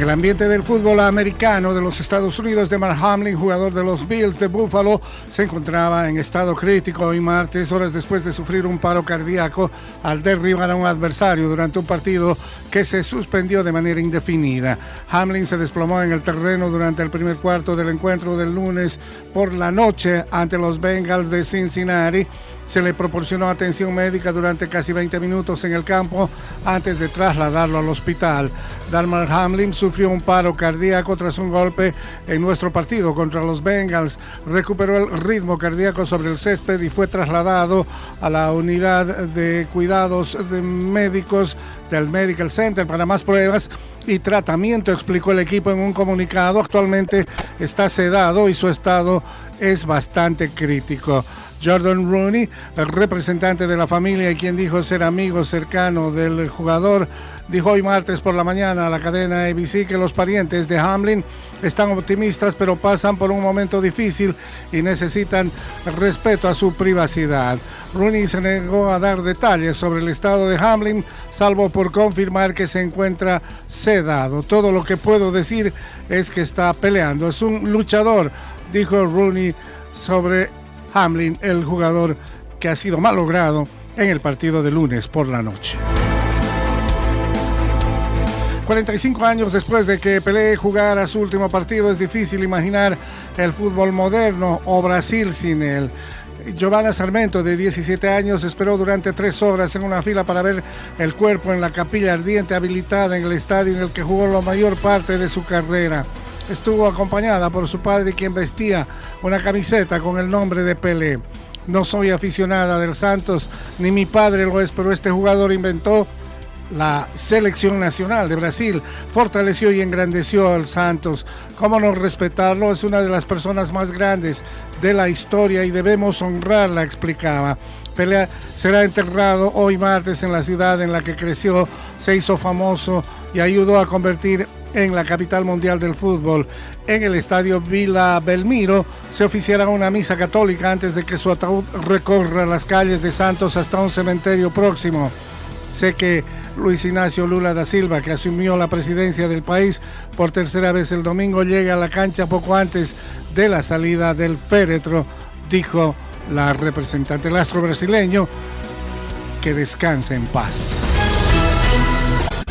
En el ambiente del fútbol americano de los Estados Unidos, Demar Hamlin, jugador de los Bills de Buffalo, se encontraba en estado crítico hoy martes, horas después de sufrir un paro cardíaco al derribar a un adversario durante un partido que se suspendió de manera indefinida. Hamlin se desplomó en el terreno durante el primer cuarto del encuentro del lunes por la noche ante los Bengals de Cincinnati se le proporcionó atención médica durante casi 20 minutos en el campo antes de trasladarlo al hospital. Dalmar Hamlin sufrió un paro cardíaco tras un golpe en nuestro partido contra los Bengals. Recuperó el ritmo cardíaco sobre el césped y fue trasladado a la unidad de cuidados de médicos del Medical Center para más pruebas y tratamiento, explicó el equipo en un comunicado. Actualmente está sedado y su estado es bastante crítico. Jordan Rooney, el representante de la familia y quien dijo ser amigo cercano del jugador, dijo hoy martes por la mañana a la cadena ABC que los parientes de Hamlin están optimistas pero pasan por un momento difícil y necesitan respeto a su privacidad. Rooney se negó a dar detalles sobre el estado de Hamlin, salvo por confirmar que se encuentra sedado. Todo lo que puedo decir es que está peleando. Es un luchador, dijo Rooney sobre Hamlin, el jugador que ha sido malogrado en el partido de lunes por la noche. 45 años después de que Pelé jugara su último partido, es difícil imaginar el fútbol moderno o Brasil sin él. Giovanna Sarmento, de 17 años, esperó durante tres horas en una fila para ver el cuerpo en la capilla ardiente habilitada en el estadio en el que jugó la mayor parte de su carrera estuvo acompañada por su padre quien vestía una camiseta con el nombre de Pelé. No soy aficionada del Santos, ni mi padre lo es, pero este jugador inventó la selección nacional de Brasil, fortaleció y engrandeció al Santos. ¿Cómo no respetarlo? Es una de las personas más grandes de la historia y debemos honrarla, explicaba. Pelé será enterrado hoy martes en la ciudad en la que creció, se hizo famoso y ayudó a convertir en la capital mundial del fútbol. En el estadio Vila Belmiro se oficiará una misa católica antes de que su ataúd recorra las calles de Santos hasta un cementerio próximo. Sé que Luis Ignacio Lula da Silva, que asumió la presidencia del país por tercera vez el domingo, llega a la cancha poco antes de la salida del féretro, dijo la representante del astro brasileño, que descanse en paz.